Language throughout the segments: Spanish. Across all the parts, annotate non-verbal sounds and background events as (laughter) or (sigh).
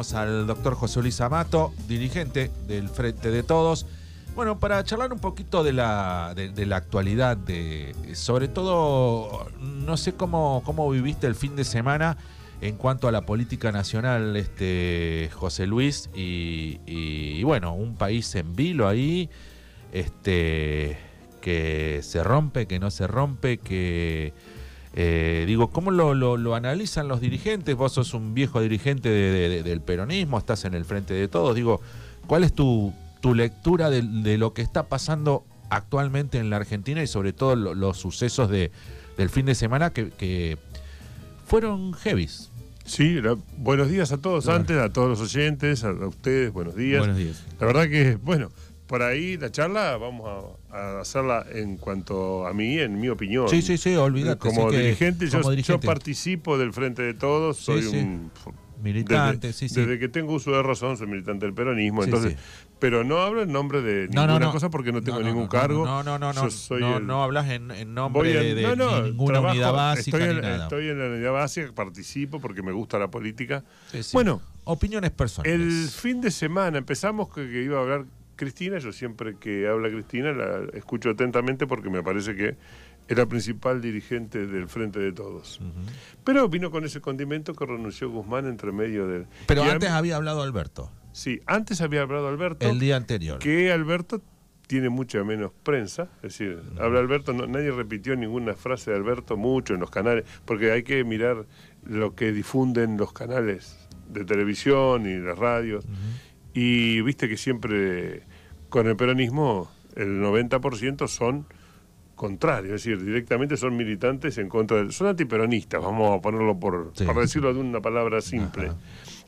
al doctor José Luis Amato, dirigente del Frente de Todos. Bueno, para charlar un poquito de la, de, la actualidad, de, sobre todo, no sé cómo, cómo viviste el fin de semana en cuanto a la política nacional, este José Luis, y, bueno, un país en vilo ahí, este que se rompe, que no se rompe, que eh, digo, ¿cómo lo, analizan los dirigentes? Vos sos un viejo dirigente del peronismo, estás en el frente de todos. Digo, ¿cuál es tu, lectura de, lo que está pasando actualmente en la Argentina y sobre todo los sucesos de, del fin de semana que, fueron heavies? Sí, buenos días a todos antes, a todos los oyentes, a, ustedes, buenos días. Buenos días. La verdad que, bueno, por ahí la charla vamos a, hacerla en cuanto a mí, en mi opinión. Sí, sí, sí, olvídate. Como, dirigente, yo, participo del Frente de Todos, soy un... Militante, desde, sí, sí. Desde que tengo uso de razón, soy militante del peronismo, entonces... Pero no hablo en nombre de ninguna cosa porque no tengo ningún cargo. No, no, no, no. no, hablas en, nombre de, ninguna unidad básica estoy en, ni nada. Estoy en la unidad básica, participo porque me gusta la política. Bueno, opiniones personales. El fin de semana empezamos que iba a hablar Cristina, yo siempre que habla Cristina la escucho atentamente porque me parece que es la principal dirigente del Frente de Todos. Pero vino con ese condimento que renunció Guzmán entre medio del... Pero antes había hablado Alberto. Sí, antes había hablado Alberto. El día anterior. Que Alberto tiene mucha menos prensa, es decir, habla Alberto, nadie repitió ninguna frase de Alberto mucho en los canales, porque hay que mirar lo que difunden los canales de televisión y las radios. Y viste que siempre con el peronismo el 90% son contrarios, es decir, directamente son militantes en contra del... Son antiperonistas, vamos a ponerlo por, para decirlo de una palabra simple.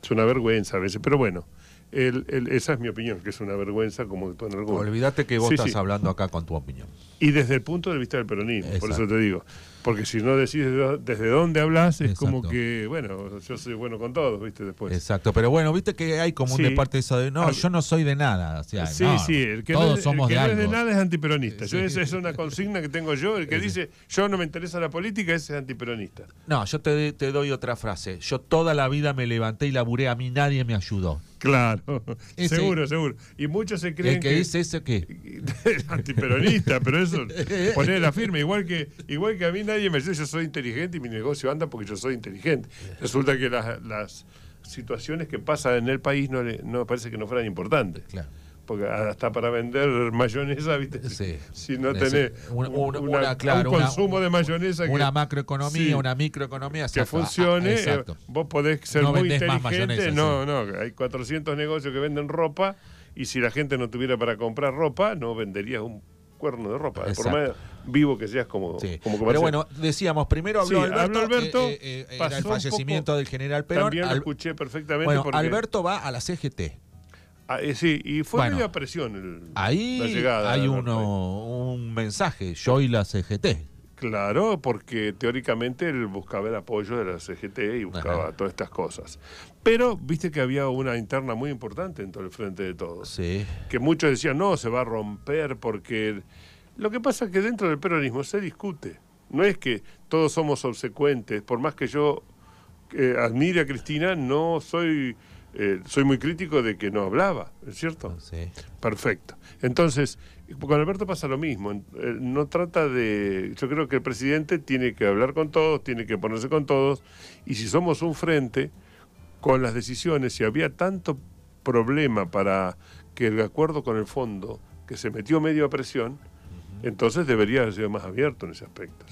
Es una vergüenza a veces, pero bueno, esa es mi opinión, que es una vergüenza como tú en algún Olvídate que vos estás hablando acá con tu opinión. Y desde el punto de vista del peronismo, por eso te digo. Porque si no decís desde dónde hablas, es como que, bueno, yo soy bueno con todos, ¿viste? Después. Exacto, pero bueno, viste que hay como un de parte de eso de, no, yo no soy de nada. sí, sí, el que, no, somos el que no es de nada es antiperonista. Yo, esa es una consigna que tengo yo. El que dice, yo no me interesa la política, ese es antiperonista. No, yo te, te doy otra frase. Yo toda la vida me levanté y laburé, a mí nadie me ayudó. Claro, (laughs) seguro, seguro. Y muchos se creen el que, dice eso qué (laughs) antiperonista, pero eso (laughs) poner la firma igual que igual que a mí nadie me dice yo soy inteligente y mi negocio anda porque yo soy inteligente. Resulta que las, situaciones que pasan en el país no, le, no parece que no fueran importantes. Claro porque hasta para vender mayonesa, ¿viste? Si no tenés un, consumo de mayonesa. Una macroeconomía, una microeconomía. Que funcione, eh, vos podés ser muy inteligente. no, no, hay 400 negocios que venden ropa y si la gente no tuviera para comprar ropa, no venderías un cuerno de ropa. Por más vivo que seas como, como Pero bueno, decíamos, primero habló Alberto, eh, eh, era el fallecimiento del general Perón. También lo escuché perfectamente. Bueno, Alberto va a la CGT. Ah, eh, sí, y fue media presión el, ahí la llegada. Hay uno, un mensaje, yo y la CGT. Claro, porque teóricamente él buscaba el apoyo de la CGT y buscaba todas estas cosas. Pero viste que había una interna muy importante en todo el frente de todos. Sí. Que muchos decían, no, se va a romper porque... Lo que pasa es que dentro del peronismo se discute. No es que todos somos obsecuentes. Por más que yo eh, admire a Cristina, no soy eh, soy muy crítico de que no hablaba, ¿es cierto? Sí. Perfecto. Entonces, con Alberto pasa lo mismo. Eh, no trata de. Yo creo que el presidente tiene que hablar con todos, tiene que ponerse con todos. Y si somos un frente, con las decisiones, si había tanto problema para que el acuerdo con el fondo, que se metió medio a presión, entonces debería haber sido más abierto en ese aspecto.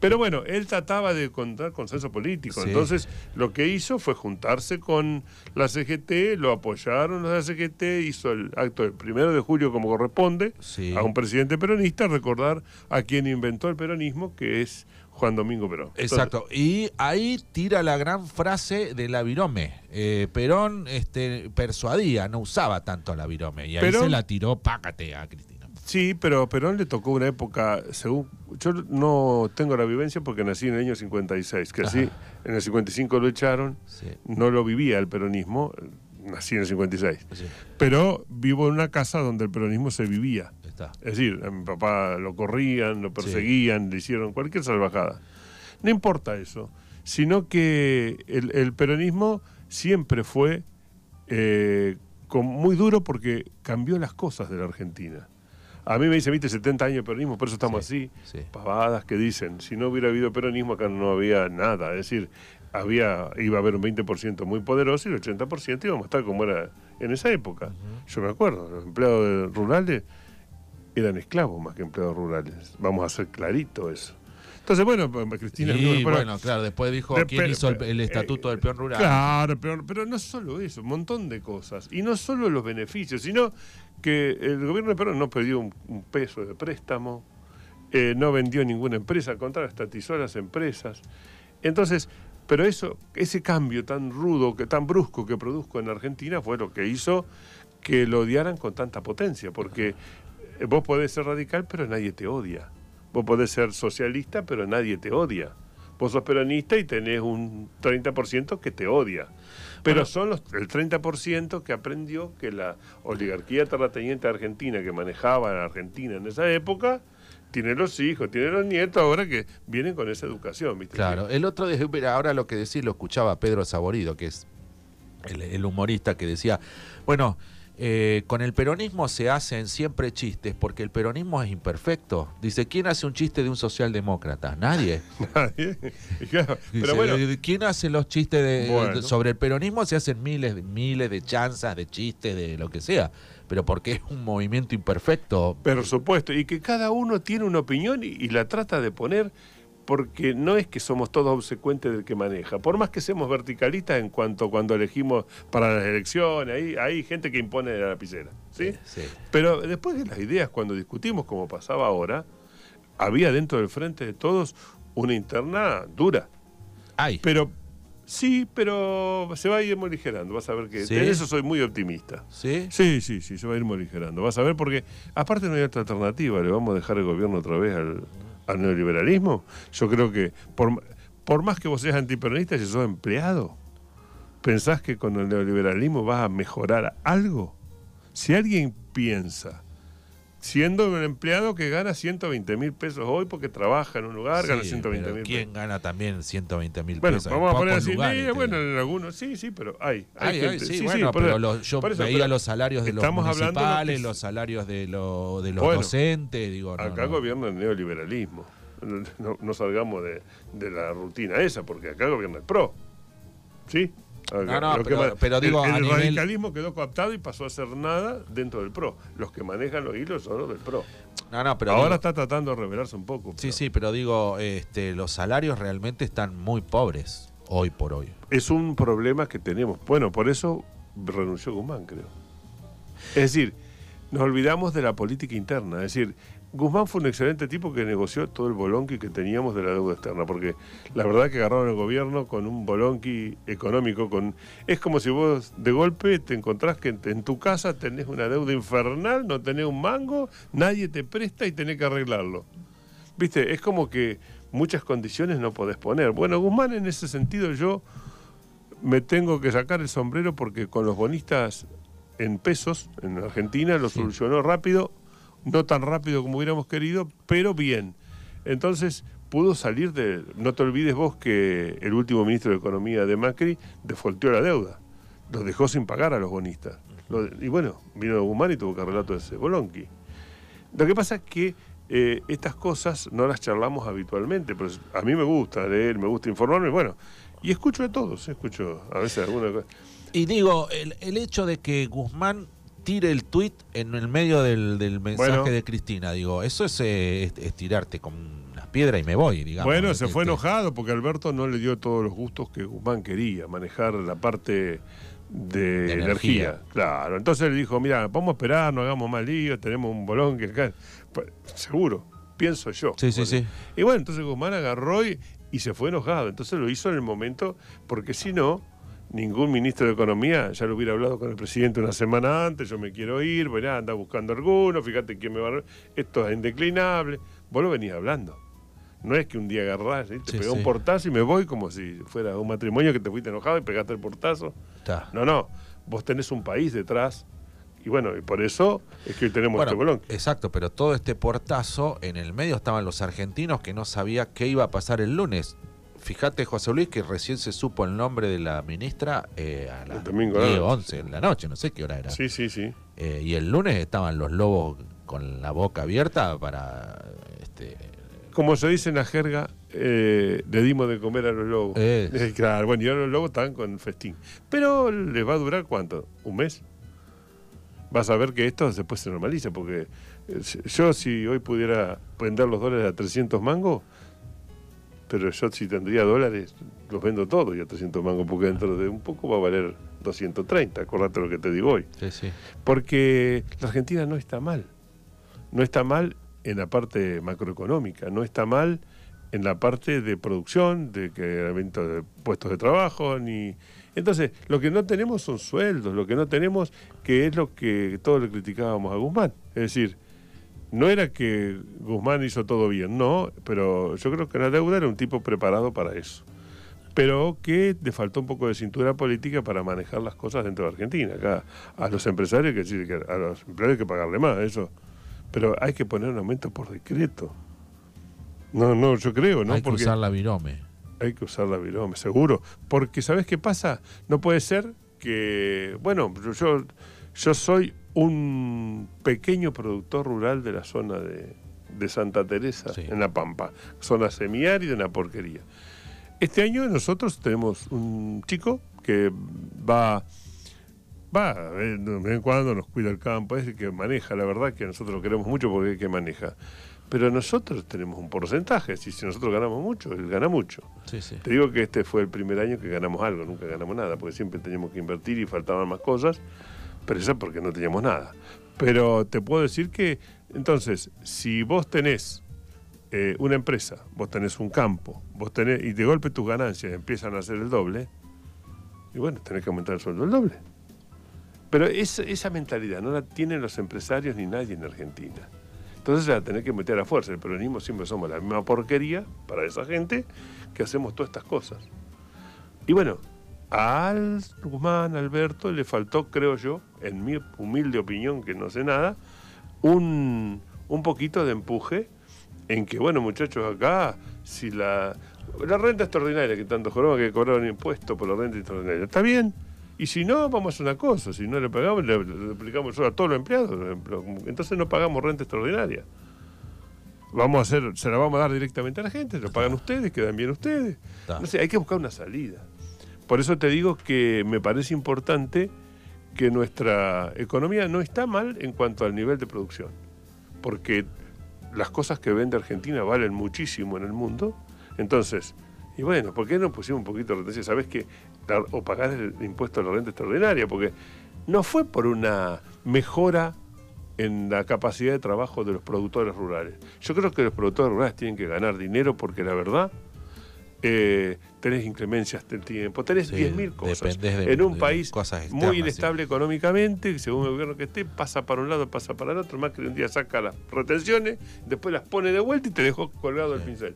Pero bueno, él trataba de encontrar consenso político. Entonces lo que hizo fue juntarse con la CGT, lo apoyaron la CGT, hizo el acto del primero de julio como corresponde a un presidente peronista, recordar a quien inventó el peronismo, que es Juan Domingo Perón. Exacto. y ahí tira la gran frase de la virome. Eh, Perón este, persuadía, no usaba tanto la virome. Y ahí se la tiró pácate a Cristina. Sí, pero a Perón le tocó una época, según yo no tengo la vivencia porque nací en el año 56, que así en el 55 lo echaron, no lo vivía el peronismo, nací en el 56, pero vivo en una casa donde el peronismo se vivía. Es decir, a mi papá lo corrían, lo perseguían, le hicieron cualquier salvajada. No importa eso, sino que el, el peronismo siempre fue eh, con, muy duro porque cambió las cosas de la Argentina. A mí me dice, viste, 70 años de peronismo, por eso estamos así. Pavadas que dicen, si no hubiera habido peronismo acá no había nada. Es decir, había iba a haber un 20% muy poderoso y el 80% íbamos a estar como era en esa época. Yo me acuerdo, los empleados rurales eran esclavos más que empleados rurales. Vamos a hacer clarito eso. Entonces, bueno, pues, Cristina... Y, bueno, claro, después dijo quién hizo el, estatuto del peón rural. Claro, pero, pero no solo eso, un montón de cosas. Y no solo los beneficios, sino que el gobierno de Perón no perdió un, peso de préstamo, eh, no vendió ninguna empresa, al contrario, estatizó las empresas. Entonces, pero eso, ese cambio tan rudo, que tan brusco que produjo en Argentina fue lo que hizo que lo odiaran con tanta potencia, porque eh, vos podés ser radical, pero nadie te odia. Vos podés ser socialista, pero nadie te odia. Vos sos peronista y tenés un 30% que te odia. Pero son los, el 30% que aprendió que la oligarquía terrateniente argentina que manejaba la Argentina en esa época tiene los hijos, tiene los nietos ahora que vienen con esa educación. ¿viste? Claro, el otro día, ahora lo que decís lo escuchaba Pedro Saborido, que es el humorista que decía, bueno, eh, con el peronismo se hacen siempre chistes porque el peronismo es imperfecto. Dice, ¿quién hace un chiste de un socialdemócrata? Nadie. (laughs) Nadie. ¿quién hace los chistes sobre el peronismo? Se hacen miles, miles de chanzas, de chistes, de lo que sea. Pero porque es un movimiento imperfecto. Por supuesto, y que cada uno tiene una opinión y la trata de poner porque no es que somos todos obsecuentes del que maneja. Por más que seamos verticalistas en cuanto cuando elegimos para las elecciones, hay, hay gente que impone la lapicera. ¿sí? Pero después de las ideas, cuando discutimos como pasaba ahora, había dentro del frente de todos una interna dura. Hay. Pero sí, pero se va a ir morigerando. Vas a ver que en eso soy muy optimista. ¿Sí? Sí, sí, sí, se va a ir morigerando. Vas a ver porque aparte no hay otra alternativa. Le vamos a dejar el gobierno otra vez al al neoliberalismo. Yo creo que por, por más que vos seas antiperonista, si sos empleado, ¿pensás que con el neoliberalismo vas a mejorar algo? Si alguien piensa, siendo un empleado que gana 120 mil pesos hoy porque trabaja en un lugar, gana 120 mil ¿Quién gana también 120 mil bueno, pesos? Vamos a poner así, bueno, en algunos, sí, sí, pero hay. Hay, gente, sí, bueno, pero yo veía los salarios de los municipales, los salarios de, lo, de los docentes, digo, Acá gobierna el neoliberalismo. No, salgamos de, de la rutina esa, porque acá gobierna el PRO. ¿Sí? No, no, pero, digo, el, radicalismo quedó coaptado y pasó a ser nada dentro del PRO. Los que manejan los hilos son los del PRO. No, no, pero Ahora está tratando de revelarse un poco. Sí, sí, pero digo, este, los salarios realmente están muy pobres hoy por hoy. Es un problema que tenemos. Bueno, por eso renunció Guzmán, creo. Es decir, nos olvidamos de la política interna. Es decir, Guzmán fue un excelente tipo que negoció todo el bolonqui que teníamos de la deuda externa, porque la verdad que agarraron el gobierno con un bolonqui económico, con es como si vos de golpe te encontrás que en, tu casa tenés una deuda infernal, no tenés un mango, nadie te presta y tenés que arreglarlo. Viste, es como que muchas condiciones no podés poner. Bueno, Guzmán en ese sentido yo me tengo que sacar el sombrero porque con los bonistas en pesos en Argentina lo solucionó rápido no tan rápido como hubiéramos querido, pero bien. Entonces pudo salir de... No te olvides vos que el último ministro de Economía de Macri defolteó la deuda, los dejó sin pagar a los bonistas. y bueno, vino Guzmán y tuvo que arreglar todo ese bolonqui. Lo que pasa es que eh, estas cosas no las charlamos habitualmente, pero a mí me gusta leer, me gusta informarme, bueno, y escucho de todos, escucho a veces alguna cosa. Y digo, el, el hecho de que Guzmán tire el tuit en el medio del, mensaje de Cristina. Digo, eso es, eh, tirarte con una piedra y me voy, digamos. Bueno, se fue enojado porque Alberto no le dio todos los gustos que Guzmán quería, manejar la parte de, energía. Claro, entonces le dijo, mira, vamos a esperar, no hagamos más lío, tenemos un bolón que acá. Pues, seguro, pienso yo. Sí, sí, sí. Y bueno, entonces Guzmán agarró y se fue enojado. Entonces lo hizo en el momento, porque si no ningún ministro de Economía ya lo hubiera hablado con el presidente una semana antes, yo me quiero ir, verá, anda buscando alguno, fíjate quién me va a... Esto es indeclinable. Vos lo venías hablando. No es que un día agarrás, te sí, un portazo y me voy como si fuera un matrimonio que te fuiste enojado y pegaste el portazo. No, no. Vos tenés un país detrás y bueno, y por eso es que hoy tenemos este bolón. Exacto, pero todo este portazo, en el medio estaban los argentinos que no sabía qué iba a pasar el lunes fíjate, José Luis, que recién se supo el nombre de la ministra eh, a las El domingo a la 10, noche. 11 en la noche, no sé qué hora era. Sí, sí, sí. Eh, y el lunes estaban los lobos con la boca abierta para... Este, Como se dice en la jerga, eh, le dimos de comer a los lobos. (laughs) Claro, bueno, y ahora los lobos están con festín. Pero les va a durar cuánto? ¿Un mes? Vas a ver que esto después se normaliza, porque yo si hoy pudiera vender los dólares a 300 mangos, pero yo si tendría dólares, los vendo todos y a 300 mangos, porque dentro de un poco va a valer 230, acordate lo que te digo hoy. sí, sí. Porque la Argentina no está mal. No está mal en la parte macroeconómica, no está mal en la parte de producción, de creamiento de puestos de trabajo, ni. Entonces, lo que no tenemos son sueldos, lo que no tenemos, que es lo que todos le criticábamos a Guzmán. Es decir, no era que Guzmán hizo todo bien, no, pero yo creo que la deuda era un tipo preparado para eso. Pero que le faltó un poco de cintura política para manejar las cosas dentro de Argentina. Acá a los empresarios hay que decir que a los empleados hay que pagarle más, eso. Pero hay que poner un aumento por decreto. No, no, yo creo, ¿no? Hay que Porque usar la virome. hay que usar la virome, seguro. Porque, ¿sabes qué pasa? No puede ser que, bueno, yo, yo soy un pequeño productor rural de la zona de, de Santa Teresa, Sí. en La Pampa, zona semiárida, una porquería. Este año nosotros tenemos un chico que va, va, de vez en cuando nos cuida el campo, es el que maneja, la verdad que nosotros lo queremos mucho porque es el que maneja. Pero nosotros tenemos un porcentaje, si si nosotros ganamos mucho, él gana mucho. Sí, sí. Te digo que este fue el primer año que ganamos algo, nunca ganamos nada, porque siempre teníamos que invertir y faltaban más cosas, pero eso porque no teníamos nada. Pero te puedo decir que, entonces, si vos tenés eh, una empresa, vos tenés un campo, vos tenés, y de golpe tus ganancias empiezan a ser el doble, y bueno, tenés que aumentar el sueldo el doble. Pero esa, esa mentalidad no la tienen los empresarios ni nadie en Argentina. Entonces la tenés que meter a fuerza. El peronismo siempre somos la misma porquería para esa gente que hacemos todas estas cosas. Y bueno, al Guzmán, Alberto, le faltó, creo yo, en mi humilde opinión, que no sé nada, un, un poquito de empuje en que, bueno, muchachos, acá, si la, la renta extraordinaria, que tanto joroba que cobraron impuesto por la renta extraordinaria, está bien. Y si no, vamos a hacer una cosa, si no le pagamos, le, le aplicamos a todos los empleados, entonces no pagamos renta extraordinaria. Vamos a hacer, se la vamos a dar directamente a la gente, lo pagan ustedes, quedan bien ustedes. No sé, hay que buscar una salida. Por eso te digo que me parece importante que nuestra economía no está mal en cuanto al nivel de producción, porque las cosas que vende Argentina valen muchísimo en el mundo. Entonces, y bueno, ¿por qué no pusimos un poquito de retención? ¿Sabes que O pagar el impuesto a la renta extraordinaria, porque no fue por una mejora en la capacidad de trabajo de los productores rurales. Yo creo que los productores rurales tienen que ganar dinero porque la verdad eh, tenés inclemencias del tiempo, tenés Sí, 10.000 cosas. de- en un país cosas muy sí. inestable económicamente, según el gobierno que esté, pasa para un lado, pasa para el otro, más que un día saca las retenciones, después las pone de vuelta y te dejó colgado el pincel.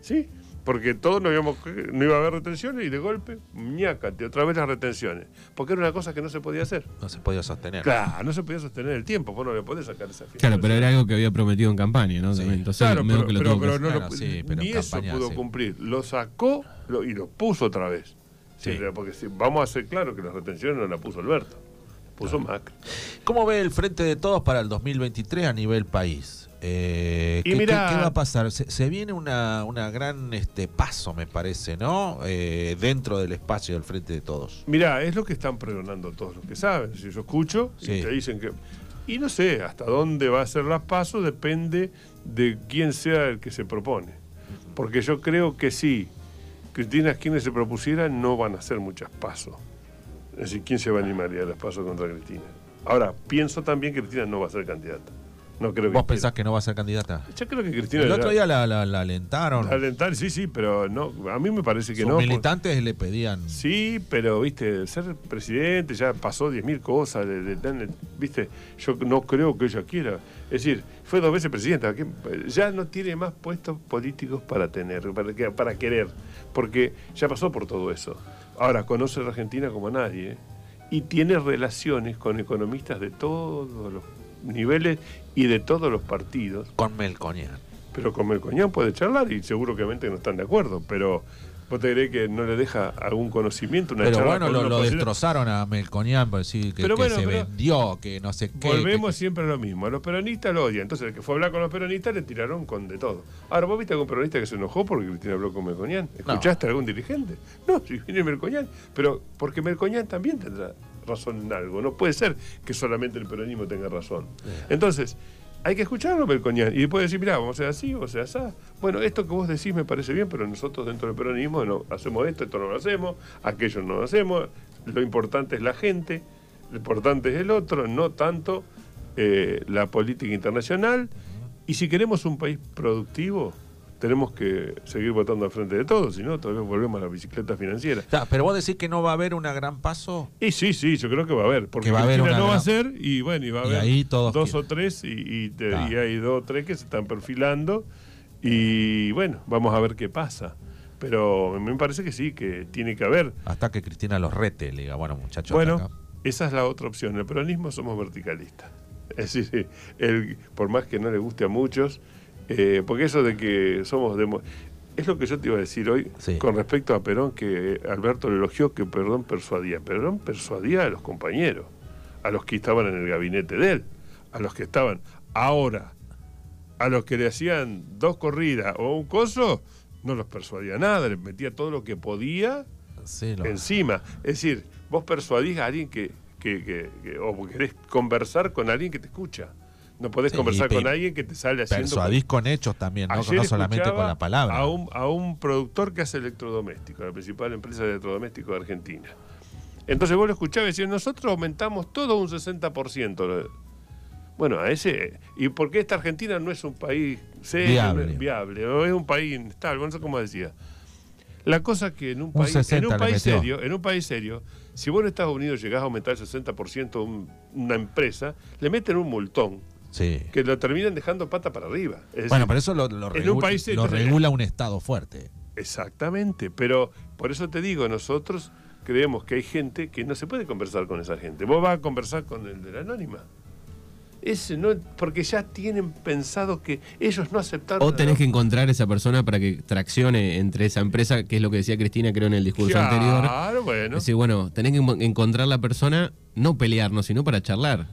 ¿Sí? Porque todos no, íbamos, no iba a haber retenciones y de golpe, ñácate, otra vez las retenciones. Porque era una cosa que no se podía hacer. No se podía sostener. Claro, no se podía sostener el tiempo, vos no le podés sacar esa fiesta. Claro, pero era algo que había prometido en campaña, ¿no? Sí. Entonces, Claro, pero, que lo pero- que no lo- sí, pero ni en eso campaña, pudo sí. cumplir. Lo sacó lo- y lo puso otra vez. Sí. Sí, Porque si, vamos a hacer claro que las retenciones no la puso Alberto, puso Macri. ¿Cómo ve el Frente de Todos para el 2023 a nivel país? Eh, Y ¿qué, mirá- qué- qué va a pasar? Se, se viene una, una gran este, paso, me parece, ¿no? Eh, dentro del espacio del Frente de Todos. Mirá, es lo que están pregonando todos los que saben. Si yo escucho Sí. y te dicen que. Y no sé, hasta dónde va a ser la paso depende de quién sea el que se propone. Porque yo creo que sí, Cristina quienes se propusieran no van a hacer muchas pasos. Es decir, ¿quién se va a animar a las pasos contra Cristina? Ahora, pienso también que Cristina no va a ser candidata. No creo que ¿Vos pensás que no va a ser candidata? Yo creo que Cristina. El otro día la, la- la alentaron. Alentar, sí, sí, pero no, a mí me parece que Sus no. por- militantes le pedían. Sí, pero, viste, ser presidente ya pasó 10.000 cosas, de- de- de- viste, yo no creo que ella quiera. Es decir, fue dos veces presidenta, que ya no tiene más puestos políticos para tener, para querer, porque ya pasó por todo eso. Ahora, conoce la Argentina como nadie ¿eh? y tiene relaciones con economistas de todos los niveles y de todos los partidos. Con Melconian. Pero con Melcoñán puede charlar y seguro que no están de acuerdo, pero ¿vos te crees que no le deja algún conocimiento, una Pero bueno, lo, destrozaron a Melconian por decir que, Pero que bueno, se pero- vendió, que no sé qué. Volvemos que- siempre a lo mismo. A los peronistas lo odian. Entonces, el que fue a hablar con los peronistas le tiraron con de todo. Ahora, ¿vos viste algún peronista que se enojó porque Cristina habló con Melcoñán? ¿Escuchaste a algún dirigente? No, si viene Melcoñán. Pero porque Melcoñán también tendrá razón en algo. No puede ser que solamente el peronismo tenga razón. Entonces, hay que escucharlo, Melcoñán. Y después decir, mira, vamos a hacer así, vamos a hacer así. Bueno, esto que vos decís me parece bien, pero nosotros dentro del peronismo no hacemos esto, esto no lo hacemos, aquello no lo hacemos. Lo importante es la gente, lo importante es el otro, no tanto eh, la política internacional. Y si queremos un país productivo, tenemos que seguir votando al frente de todos, si no, tal vez volvemos a la bicicleta financiera. Ya, pero vos decís que no va a haber una gran paso. Y sí, sí, yo creo que va a haber, porque Que va a haber una no va a ser, y bueno, y va a haber ahí todos dos quieren. o tres, y, y te- y hay dos o tres que se están perfilando, y bueno, vamos a ver qué pasa. Pero me parece que sí, que tiene que haber. Hasta que Cristina los rete, le diga, bueno, muchachos. Bueno, esa es la otra opción. En el peronismo somos verticalistas. (laughs) Es decir, el- por más que no le guste a muchos, eh, porque eso de que somos... demo- es lo que yo te iba a decir hoy Sí. con respecto a Perón, que Alberto le elogió que Perón persuadía. Perón persuadía a los compañeros, a los que estaban en el gabinete de él, a los que estaban ahora, a los que le hacían dos corridas o un coso, no los persuadía nada, le metía todo lo que podía Sí, lo- encima. Es decir, vos persuadís a alguien que, que- que- que- o querés conversar con alguien que te escucha. No podés Sí, conversar con alguien que te sale haciendo... persuadís con hechos también, no, solamente con la palabra. A un, a un productor que hace electrodomésticos, la principal empresa de electrodomésticos de Argentina. Entonces vos lo escuchabas y decías, nosotros aumentamos todo un 60%. Bueno, a ese... ¿Y por qué esta Argentina no es un país serio, Viable. no es viable? O es un país inestable, no sé cómo decía. La cosa que en un Un país, 60 en un país serio, en un país serio, si vos en Estados Unidos llegás a aumentar el 60% un- una empresa, le meten un multón Sí. que lo terminan dejando pata para arriba. Es decir, Bueno, pero eso lo, lo en un regu- país lo serio- regula un Estado fuerte. Exactamente, pero por eso te digo, nosotros creemos que hay gente que no se puede conversar con esa gente. Vos vas a conversar con el de la anónima. Ese no, porque ya tienen pensado que ellos no aceptaron. O tenés que encontrar esa persona para que traccione entre esa empresa, que es lo que decía Cristina, creo, en el discurso Claro, anterior. bueno. Es decir, bueno, tenés que en- encontrar la persona, no pelearnos, sino para charlar.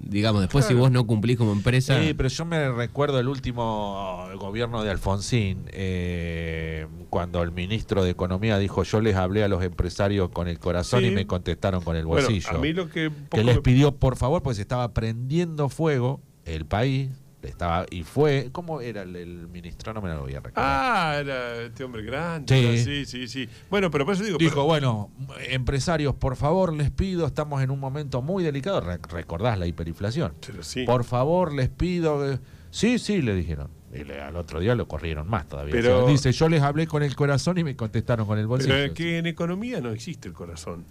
Digamos, después si vos no cumplís como empresa. Sí, pero yo me recuerdo el último gobierno de Alfonsín, eh, cuando el ministro de Economía dijo, yo les hablé a los empresarios con el corazón Sí. y me contestaron con el Bueno, bolsillo. a mí lo que que les me- pidió por favor, porque se estaba prendiendo fuego el país, estaba y fue, ¿cómo era el, el ministro? No me lo voy a recordar. Ah, era este hombre grande. Sí. Sí, sí, sí. Bueno, pero por eso digo. Dijo, pero- bueno, empresarios, por favor, les pido, estamos en un momento muy delicado, Re- recordás la hiperinflación. pero sí. Por favor, les pido. que-". Sí, sí, le dijeron. Y le- al otro día lo corrieron más todavía. Pero- O sea, dice, yo les hablé con el corazón y me contestaron con el bolsillo. pero es que en economía no existe el corazón.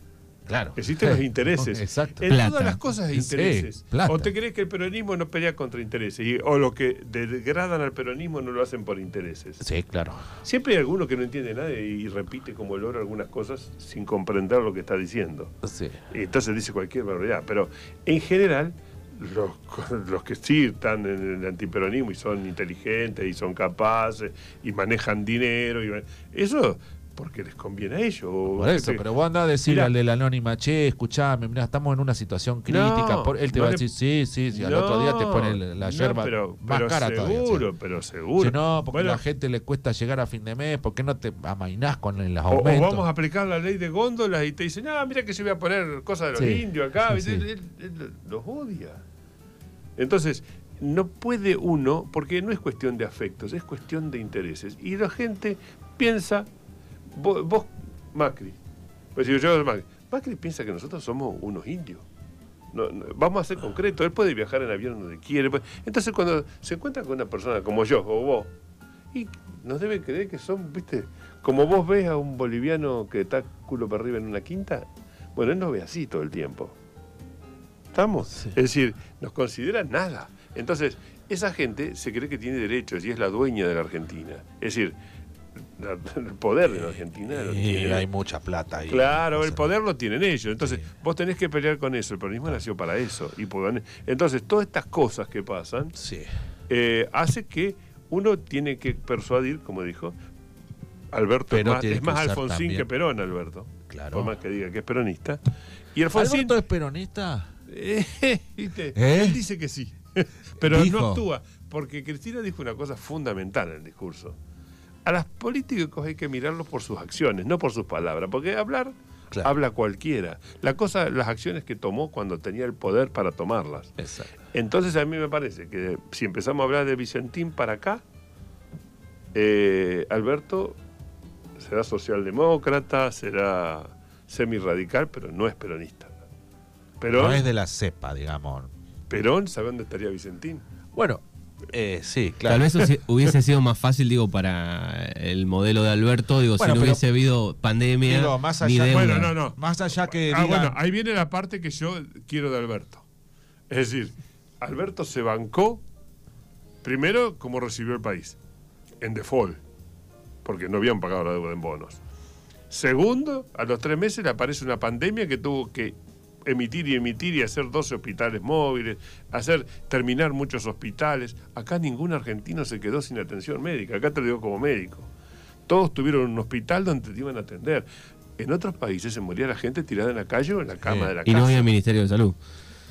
Claro. Existen los intereses. Exacto. En Plata. todas las cosas hay intereses. ¿O te crees que el peronismo no pelea contra intereses? Y- o lo que degradan al peronismo no lo hacen por intereses. Sí, claro. Siempre hay alguno que no entiende nada y repite como loro algunas cosas sin comprender lo que está diciendo. Sí. Entonces dice cualquier barbaridad. Pero en general, los, (laughs) los que sí están en el antiperonismo y son inteligentes y son capaces y manejan dinero, y, eso porque les conviene a ellos. Por eso, pero vos andás a decirle al de la anónima, che, escuchame, mirá, estamos en una situación crítica. No, Por- él te no va a decir, sí, sí, sí. Al otro día te pone la yerba pero, más pero cara todavía. sí. seguro, pero seguro. Si no, porque Bueno, a la gente le cuesta llegar a fin de mes, ¿por qué no te amainás con los o, o aumentos? vamos a aplicar la ley de góndolas y te dicen, ah, mira que yo voy a poner cosas de los Sí, indios acá. él los odia. Entonces, no puede uno, porque no es cuestión de afectos, es cuestión de intereses. Y la gente piensa, vos, vos, Macri, pues digo yo, Macri, Macri piensa que nosotros somos unos indios. No, no, vamos a ser concretos, él puede viajar en avión donde quiere. puede- Entonces, cuando se encuentra con una persona como yo o vos, y nos debe creer que son, viste, como vos ves a un boliviano que está culo para arriba en una quinta, bueno, él nos ve así todo el tiempo. ¿Estamos? Sí. Es decir, nos considera nada. Entonces, esa gente se cree que tiene derechos y es la dueña de la Argentina. Es decir, el poder de la Argentina lo Y tiene. hay mucha plata ahí. Claro, el poder lo tienen ellos. Entonces, Sí. vos tenés que pelear con eso. El peronismo nació para eso. Y Entonces, todas estas cosas que pasan Sí. eh, hace que uno tiene que persuadir, como dijo, Alberto Pero es más, es Alfonsín también- que Perón, Alberto. Claro. Por más que diga que es peronista. Y Alfonsín. ¿Alberto es peronista? Eh, (laughs) ¿viste? ¿Eh? Él dice que sí, (laughs) pero Dijo. no actúa, porque Cristina dijo una cosa fundamental en el discurso. A los políticos hay que mirarlos por sus acciones, no por sus palabras, porque hablar Claro. habla cualquiera. La cosa, las acciones que tomó cuando tenía el poder para tomarlas. Exacto. Entonces a mí me parece que si empezamos a hablar de Vicentín para acá, eh, Alberto será socialdemócrata, será semi-radical, pero no es peronista. Perón, No es de la cepa, digamos. Perón, ¿sabe dónde estaría Vicentín? Bueno, eh, sí, claro. Tal vez hubiese- sido más fácil, digo, para el modelo de Alberto, digo, Bueno, si no pero- hubiese habido pandemia, Digo, más ni allá- deuda. Bueno, no, no. Más allá que Ah, bueno, ahí viene la parte que yo quiero de Alberto. Es decir, Alberto se bancó, primero, como recibió el país, en default, porque no habían pagado la deuda en bonos. Segundo, a los tres meses le aparece una pandemia que tuvo que emitir y emitir y hacer 12 hospitales móviles, hacer terminar muchos hospitales. Acá ningún argentino se quedó sin atención médica, acá te lo digo como médico. Todos tuvieron un hospital donde te iban a atender. En otros países se moría la gente tirada en la calle o en la cama de la Y casa. no había Ministerio de Salud.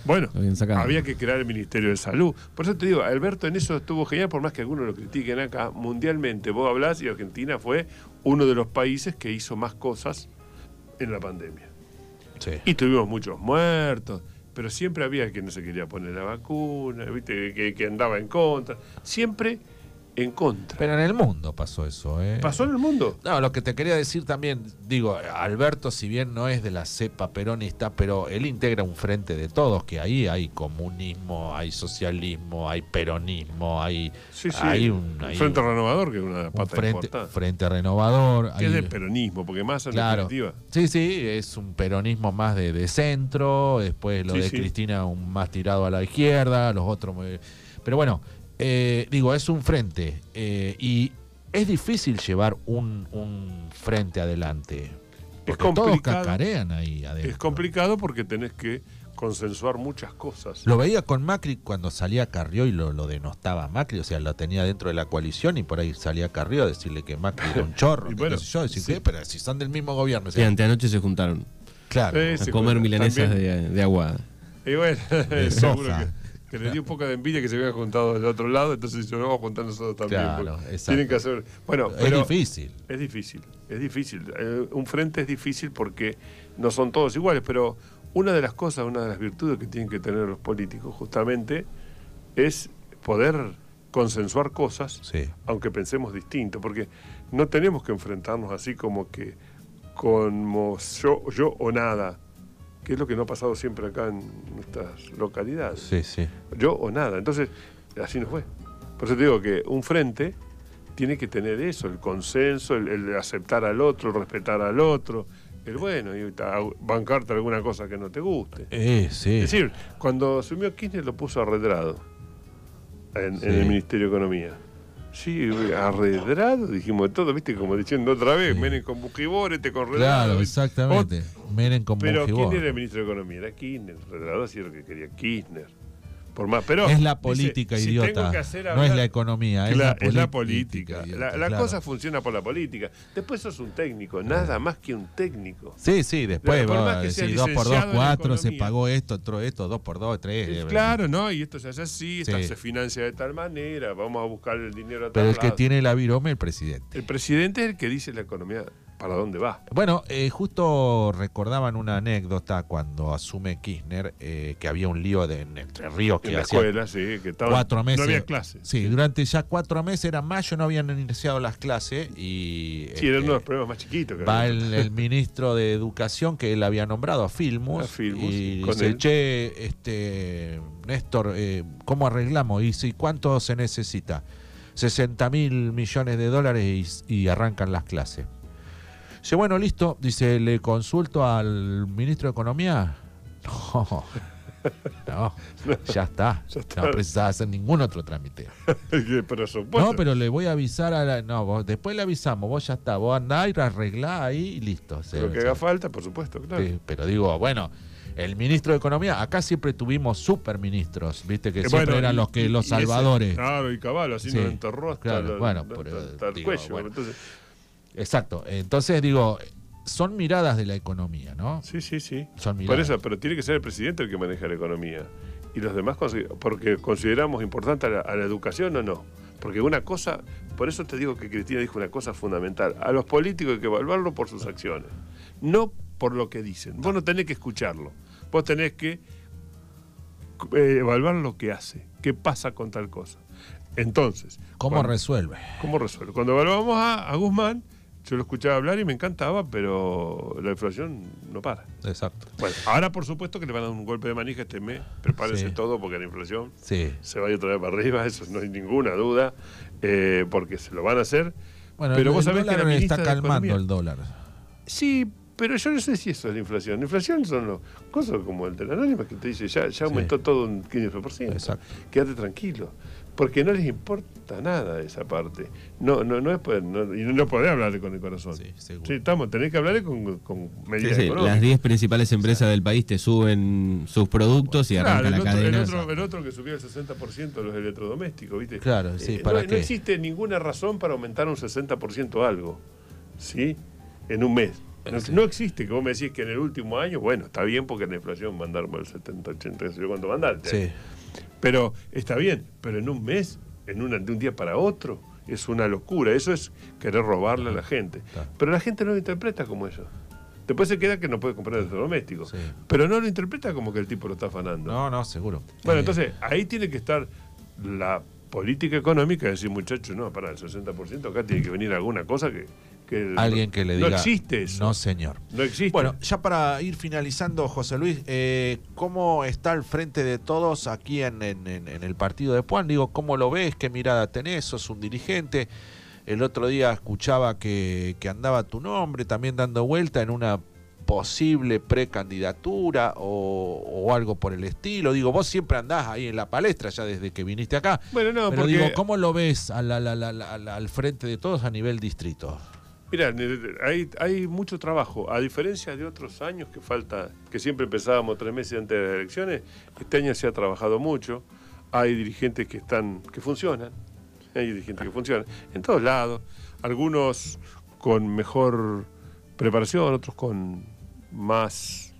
Bueno, había que crear el Ministerio de Salud. Por eso te digo, Alberto en eso estuvo genial, por más que algunos lo critiquen acá, mundialmente vos hablás y Argentina fue uno de los países que hizo más cosas en la pandemia. Y tuvimos muchos muertos, pero siempre había quien no se quería poner la vacuna, ¿viste? Que, que andaba en contra. Siempre en contra. Pero en el mundo pasó eso, ¿eh? ¿Pasó en el mundo? No, lo que te quería decir también, digo, Alberto, si bien no es de la cepa peronista, pero él integra un frente de todos, que ahí hay comunismo, hay socialismo, hay peronismo, hay, Sí, sí. hay un, El hay Frente Renovador, que es una un pata frente, importante. frente renovador. Que es del peronismo, porque más en Claro. definitiva. Sí, sí, es un peronismo más de, de centro, después lo Sí, de. Cristina un más tirado a la izquierda, los otros... muy- Pero bueno, eh, digo, es un frente eh, y es difícil llevar un, un frente adelante. Porque todos complicado. cacarean ahí adentro. Es complicado porque tenés que consensuar muchas cosas. Lo veía con Macri cuando salía Carrió y lo, lo denostaba a Macri, o sea, lo tenía dentro de la coalición y por ahí salía Carrió a decirle que Macri era un chorro. (laughs) Y bueno, qué sé yo, decir, sí. "¿Qué? pero si son del mismo gobierno. o Sí, anteanoche se juntaron claro. Eh, a comer milanesas de, de aguada. Y bueno, (laughs) De seguro soja. Que, le dio un poco de envidia que se habían juntado del otro lado, entonces yo vamos a juntar nosotros también. Claro. Tienen que hacer. Bueno, es pero difícil. Es difícil, es difícil. Eh, un frente es difícil porque no son todos iguales, pero una de las cosas, una de las virtudes que tienen que tener los políticos justamente es poder consensuar cosas, Sí. aunque pensemos distinto, porque no tenemos que enfrentarnos así como que como yo, yo o nada, que es lo que no ha pasado siempre acá en nuestras localidades Sí, sí. yo o nada. Entonces, así no fue. Por eso te digo que un frente tiene que tener eso, el consenso, el, el aceptar al otro, el respetar al otro, el bueno, y bancarte alguna cosa que no te guste. Eh, sí. Es decir, cuando asumió Kirchner lo puso arredrado en, en el Ministerio de Economía. Sí, arredrado, dijimos de todo, viste, como diciendo otra vez, Sí. Menem con Bujiborete, con Claro, Redrado. exactamente. Menem con Pero Bujibor. ¿quién era el ministro de Economía? Era Kirchner. Redrado hacía lo que quería Kirchner. Por más, pero es la dice, política, si idiota. que hacer no hablar- es la economía, es, la, es la política. idiota, La, la claro. cosa funciona por la política. Después sos un técnico, nada más que un técnico. Sí, sí, después Por va más a que sea decir 2 por 2, licenciado en 4, se pagó esto, otro esto, 2 por 2, 3. Eh, claro, ¿no? Y esto se hace así, Sí. se financia de tal manera, vamos a buscar el dinero a tal Pero el que lado. tiene la virome es el presidente. El presidente es el que dice la economía para dónde va. Bueno, eh, justo recordaban una anécdota cuando asume Kirchner, eh, que había un lío de, en Entre Ríos En que la hacía escuela, sí, que estaba, cuatro meses. no había clases. Sí, durante ya cuatro meses, era mayo, no habían iniciado las clases y... Sí, era uno de los problemas más chiquitos. que Va el, el (laughs) ministro de Educación que él había nombrado a Filmus, A Filmus, y con dice, él. che, este, Néstor, eh, ¿cómo arreglamos? Y dice, ¿y cuánto se necesita? 60 mil millones de dólares y, y arrancan las clases. Dice, bueno, listo. Dice, ¿le consulto al ministro de Economía? (laughs) No, no, ya está. (laughs) Ya está. No precisaba hacer ningún otro trámite. (laughs) Presupuesto. No, pero le voy a avisar a la. No, vos- después le avisamos, vos ya está, vos andá y arreglá ahí y listo. Se- Lo que se- haga falta, por supuesto, claro. sí, pero digo, bueno, el ministro de Economía, acá siempre tuvimos superministros, viste que Eh, siempre bueno, eran y- los que y- los y ese- salvadores. claro, y Caballo, así Sí, nos enterró hasta, claro, la- bueno, hasta- pero, hasta el digo, cuello. bueno. Entonces, Exacto. Entonces digo, son miradas de la economía, ¿no? sí, sí, sí. Son Por miradas. eso, pero tiene que ser el presidente el que maneja la economía. Y los demás, porque consideramos importante a la, a la educación o no. Porque una cosa, por eso te digo que Cristina dijo una cosa fundamental. A los políticos hay que evaluarlo por sus acciones, no por lo que dicen. Vos no tenés que escucharlo. Vos tenés que eh, evaluar lo que hace, qué pasa con tal cosa. Entonces, ¿Cómo cuando- resuelve? ¿Cómo resuelve? Cuando evaluamos a, a Guzmán, yo lo escuchaba hablar y me encantaba, pero la inflación no para. Exacto. Bueno, ahora por supuesto que le van a dar un golpe de manija este mes, prepárense Sí. todo porque la inflación Sí. se va a ir otra vez para arriba, eso no hay ninguna duda, eh, porque se lo van a hacer. Bueno, pero el, vos el sabés que la está calmando el dólar. Sí, pero yo no sé si eso es la inflación. La inflación son los cosas como el de la anónima que te dice, ya, ya aumentó todo un 15%. Exacto. Quédate tranquilo. Porque no les importa nada esa parte. No, no, no es poder- no- y no podés hablarle con el corazón. Sí, seguro. Sí, estamos, tenés que hablarle con, con Sí, medidas sí, económicas. las 10 principales empresas del país te suben sus productos y Claro, arranca el, la otro, cadena. el, otro, el otro que subió el 60% los electrodomésticos, ¿viste? Eh, Claro, sí, no- ¿para no, qué? existe ninguna razón para aumentar un 60% algo, ¿sí? En un mes. No, Sí. no existe que vos me decís que en el último año, bueno, está bien porque la inflación va a andar por el 70, 80, no sé cuánto va a andar. Sí. Pero está bien, pero en un mes, en una, de un día para otro, es una locura. Eso es querer robarle a la gente. Pero la gente no lo interpreta como eso. Después se queda que no puede comprar electrodomésticos. Sí. Pero no lo interpreta como que el tipo lo está afanando. No, no, seguro. Bueno, Eh, entonces ahí tiene que estar la política económica, decir, muchachos, no, para el 60% acá tiene que venir alguna cosa que... que Alguien que le no diga. existe eso. No, señor. No existe. Bueno, ya para ir finalizando, José Luis, eh, ¿cómo está el frente de todos aquí en, en- en- en el partido de Puan? Digo, ¿cómo lo ves? ¿Qué mirada tenés? ¿Sos un dirigente? El otro día escuchaba que, que andaba tu nombre también dando vuelta en una posible precandidatura o, o algo por el estilo. Digo, vos siempre andás ahí en la palestra ya desde que viniste acá. bueno, no, Pero porque... digo, ¿cómo lo ves al, al- al- al- al- al frente de todos a nivel distrito? Mira, hay, hay mucho trabajo. A diferencia de otros años que falta, que siempre empezábamos tres meses antes de las elecciones, este año se ha trabajado mucho. Hay dirigentes que están, que funcionan. Hay dirigentes que funcionan. En todos lados. Algunos con mejor preparación, otros con más,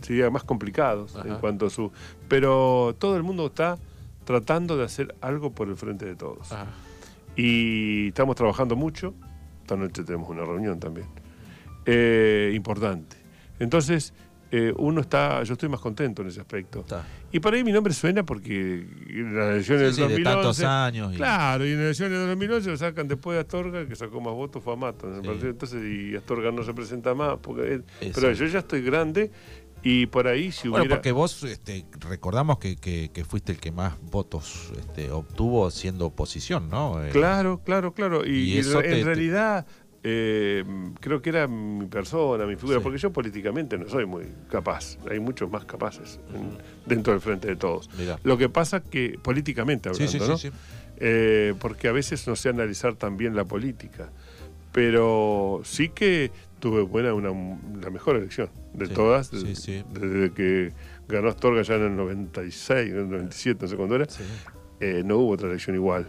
sería más complicados en cuanto a su. Pero todo el mundo está tratando de hacer algo por el frente de todos. Y estamos trabajando mucho. Esta noche tenemos una reunión también. Eh, importante. Entonces, eh, uno está, yo estoy más contento en ese aspecto. Está. Y por ahí mi nombre suena porque en las elecciones Sí, del sí, de 2011. tantos años y- Claro, y en las elecciones del 2011 lo sacan después de Astorga, que sacó más votos, fue a Mato. en Sí. Entonces, y Astorga no se presenta más. Porque Eso. pero yo ya estoy grande y por ahí si Bueno, hubiera. porque vos este, recordamos que, que- que fuiste el que más votos este, obtuvo siendo oposición, ¿no? Eh, Claro, claro, claro. Y, Y y eso en te- realidad eh, creo que era mi persona, mi figura, Sí. porque yo políticamente no soy muy capaz. Hay muchos más capaces en- dentro del frente de todos. Mirá. Lo que pasa que políticamente hablando, Sí, sí, sí, ¿no? sí. Eh, porque a veces no sé analizar también la política. Pero sí que tuve buena una, la mejor elección de Sí, todas, sí, desde, sí. desde que ganó Astorga ya en el 96, en el 97, no sé cuándo era eh, no hubo otra elección igual.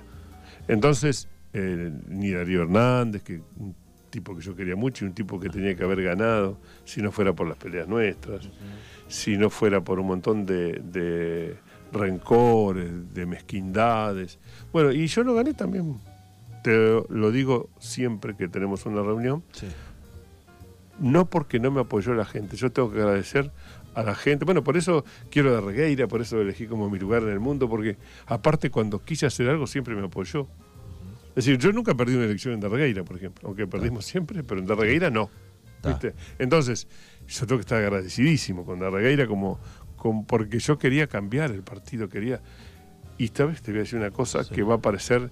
Entonces, eh, ni Darío Hernández, que un tipo que yo quería mucho y un tipo que tenía que haber ganado, si no fuera por las peleas nuestras, si no fuera por un montón de, de rencores, de mezquindades. Bueno, y yo lo gané también. Te lo digo siempre que tenemos una reunión, Sí. No porque no me apoyó la gente, yo tengo que agradecer a la gente. Bueno, por eso quiero de Regueira, por eso lo elegí como mi lugar en el mundo, porque aparte cuando quise hacer algo siempre me apoyó. Es decir, yo nunca perdí una elección en Darregueira, por ejemplo, aunque perdimos siempre, pero en Darregueira no. ¿viste? Entonces, yo tengo que estar agradecidísimo con Darregueira como, con- porque yo quería cambiar el partido, quería... Y esta vez te voy a decir una cosa Sí. que va a parecer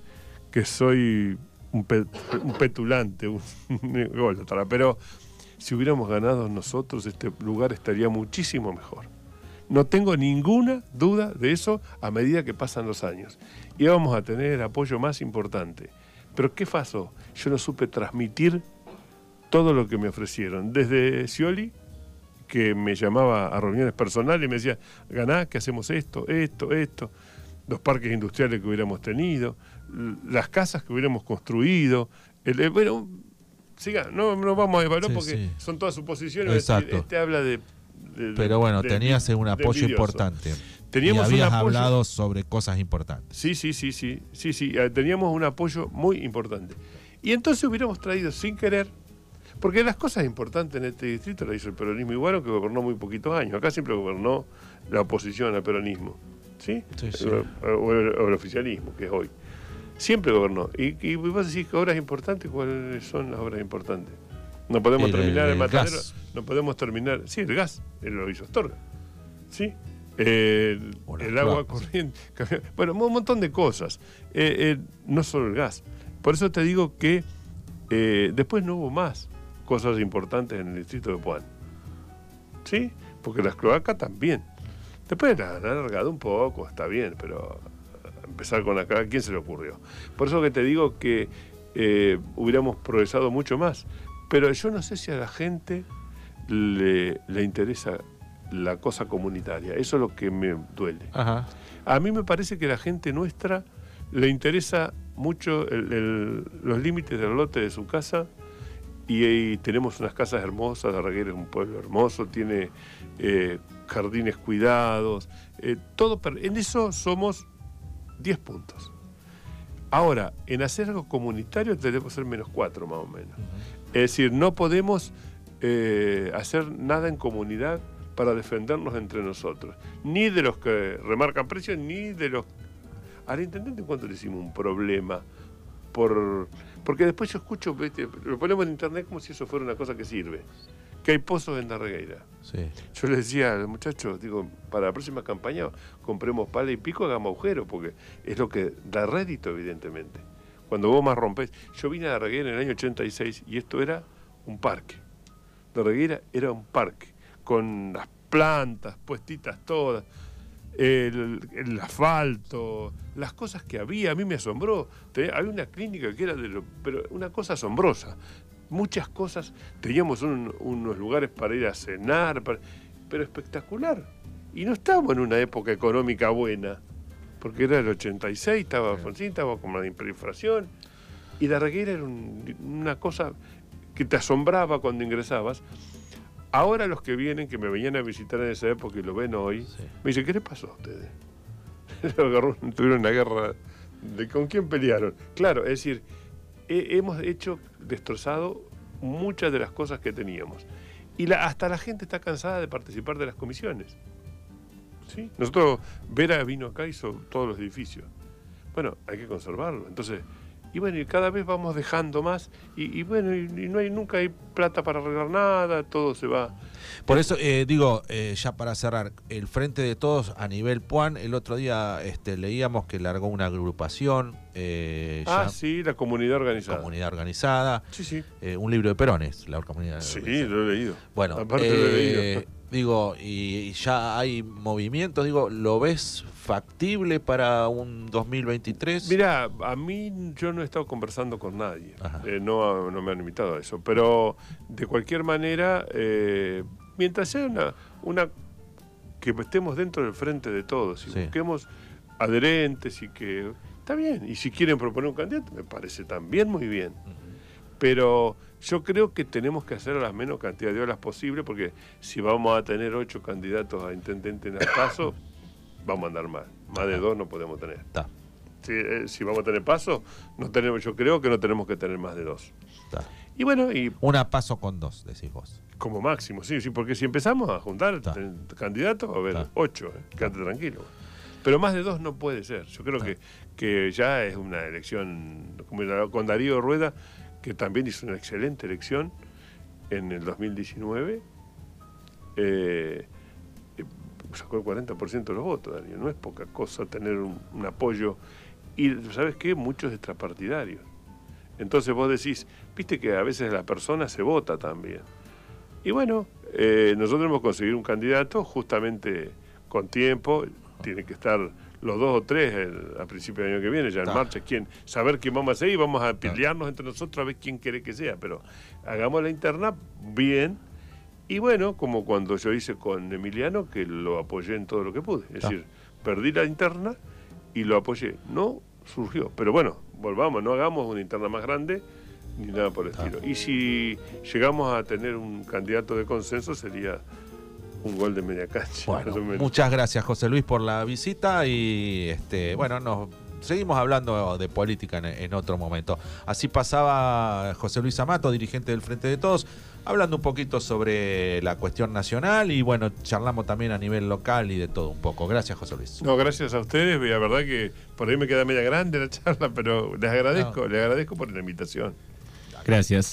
que soy un, pe- un petulante, un (laughs) ególatra, pero si hubiéramos ganado nosotros, este lugar estaría muchísimo mejor. No tengo ninguna duda de eso a medida que pasan los años. Y vamos a tener el apoyo más importante. Pero ¿qué pasó? Yo no supe transmitir todo lo que me ofrecieron. Desde Scioli, que me llamaba a reuniones personales y me decía, ganá, que hacemos esto, esto, esto, los parques industriales que hubiéramos tenido, las casas que hubiéramos construido. El- el- bueno, siga, no, no vamos a evaluar Sí, porque sí. son todas suposiciones. Exacto. Este habla de... de- Pero bueno, de- tenías un apoyo importante. Teníamos y habías un apoyo- hablado sobre cosas importantes. Sí, sí, sí, sí, sí, sí, eh, teníamos un apoyo muy importante. Y entonces hubiéramos traído sin querer, porque las cosas importantes en este distrito las hizo el peronismo igual, aunque gobernó muy poquitos años. Acá siempre gobernó la oposición al peronismo, ¿sí? Sí, sí. O, o el, o el oficialismo, que es hoy. Siempre gobernó. Y, y vos decís que obras importantes, ¿cuáles son las obras importantes? No podemos El- terminar el, el matadero, gas. no podemos terminar. Sí, el gas, lo hizo Astorga. ¿Sí? El, las el agua corriente. (laughs) Bueno, un montón de cosas. Eh, eh, no solo el gas. Por eso te digo que eh, después no hubo más cosas importantes en el distrito de Puan. ¿Sí? Porque las cloacas también. Después la han alargado un poco, está bien, pero empezar con acá, ¿a quién se le ocurrió? Por eso que te digo que eh, hubiéramos progresado mucho más. Pero yo no sé si a la gente le, le interesa la cosa comunitaria. Eso es lo que me duele. Ajá. A mí me parece que a la gente nuestra le interesa mucho el- el- los límites del lote de su casa y, y tenemos unas casas hermosas, Arraguera es un pueblo hermoso, tiene eh, jardines cuidados, eh, todo en eso somos 10 puntos. Ahora, en hacer algo comunitario debemos ser menos 4 más o menos. Es decir, no podemos eh, hacer nada en comunidad para defendernos entre nosotros. Ni de los que remarcan precios, ni de los... Al intendente, ¿cuánto le hicimos un problema? Por... Porque después yo escucho, ¿viste? lo ponemos en internet como si eso fuera una cosa que sirve. Que hay pozos en la regueira. Yo le decía al muchacho, digo, para la próxima campaña compremos pala y pico, hagamos agujero, porque es lo que da rédito, evidentemente. Cuando vos más rompés. Yo vine a Reguera en el año 86 y esto era un parque. La Reguera era un parque, con las plantas puestitas todas, el, asfalto, las cosas que había, a mí me asombró. Había una clínica que era de lo, pero una cosa asombrosa. Muchas cosas, teníamos un- unos lugares para ir a cenar, para- pero espectacular. Y no estábamos en una época económica buena, porque era el 86, estaba Alfonsín, estaba con la hiperinflación, y la reguera era un- una cosa que te asombraba cuando ingresabas. Ahora los que vienen, que me venían a visitar en esa época y lo ven hoy, Sí. me dicen, ¿qué les pasó a ustedes? (laughs) Tuvieron una guerra. ¿De ¿Con quién pelearon? Claro, es decir, he- hemos hecho, destrozado muchas de las cosas que teníamos. Y hasta la gente está cansada de participar de las comisiones. ¿Sí? Nosotros, Vera vino acá y hizo todos los edificios. Bueno, hay que conservarlo. Entonces, y bueno, y cada vez vamos dejando más. Y, y bueno, y, y no hay, nunca hay plata para arreglar nada, todo se va. Por eso eh, digo, eh, ya para cerrar, el Frente de Todos a nivel Puan, el otro día este, leíamos que largó una agrupación, eh, Ah, ya, sí, la comunidad organizada. comunidad organizada, Sí, sí. eh, un libro de Perones, la comunidad Sí, organizada. lo he leído. Bueno, Aparte lo he eh, leído. (laughs) digo, y, y ya hay movimientos, digo, ¿lo ves factible para un 2023? Mira, a mí yo no he estado conversando con nadie. Eh, no, no me han invitado a eso, pero de cualquier manera, eh, mientras sea una, una que estemos dentro del frente de todos y Sí. busquemos adherentes y que está bien, y si quieren proponer un candidato, me parece también muy bien. Pero yo creo que tenemos que hacer la menos cantidad de horas posible, porque si vamos a tener ocho candidatos a intendente en el paso, (coughs) vamos a andar mal. Más de dos no podemos tener. Está, Si, eh, si vamos a tener paso, no tenemos, yo creo que no tenemos que tener más de dos. está. Y bueno, y Una paso con dos, decís vos. como máximo, sí, sí, porque si empezamos a juntar candidatos, a Está. ocho, eh, quédate tranquilo. Pero más de dos no puede ser. Yo creo que, que ya es una elección, como con Darío Rueda, que también hizo una excelente elección en el 2019. eh, eh, sacó el 40% de los votos, Darío. No es poca cosa tener un, apoyo. Y, ¿sabes qué? Muchos extrapartidarios. Entonces vos decís, viste que a veces la persona se vota también. Y bueno, eh, nosotros hemos conseguido un candidato justamente con tiempo, tiene que estar los dos o tres el- a principio del año que viene, ya en marcha, quién, saber quién vamos a hacer y vamos a pelearnos entre nosotros a ver quién quiere que sea, pero hagamos la interna bien Y bueno, como cuando yo hice con Emiliano, que lo apoyé en todo lo que pude. Es decir, perdí la interna y lo apoyé. No surgió. Pero bueno, volvamos, no hagamos una interna más grande ni nada por el estilo. Y si llegamos a tener un candidato de consenso, sería un gol de media cancha. Bueno, más o menos. muchas gracias José Luis por la visita y este, bueno, nos seguimos hablando de política en, en otro momento. Así pasaba José Luis Amato, dirigente del Frente de Todos, hablando un poquito sobre la cuestión nacional y bueno, charlamos también a nivel local y de todo un poco. Gracias José Luis. No, gracias a ustedes. La verdad que por ahí me queda media grande la charla, pero les agradezco, les agradezco por la invitación. Gracias.